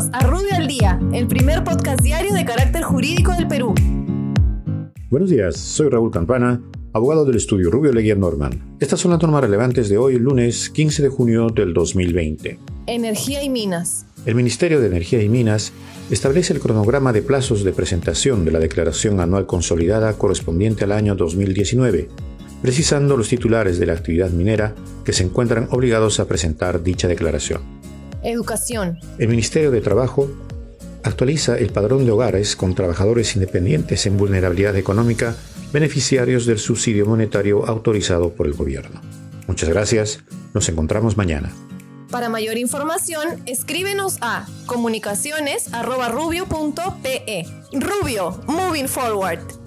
Bienvenidos a Rubio al Día, el primer podcast diario de carácter jurídico del Perú. Buenos días, soy Raúl Campana, abogado del estudio Rubio Leguía Norman. Estas son las normas relevantes de hoy, lunes 15 de junio del 2020. Energía y minas. El Ministerio de Energía y Minas establece el cronograma de plazos de presentación de la declaración anual consolidada correspondiente al año 2019, precisando los titulares de la actividad minera que se encuentran obligados a presentar dicha declaración. Educación. El Ministerio de Trabajo actualiza el padrón de hogares con trabajadores independientes en vulnerabilidad económica beneficiarios del subsidio monetario autorizado por el gobierno. Muchas gracias, nos encontramos mañana. Para mayor información, escríbenos a comunicaciones.rubio.pe. Rubio, moving forward.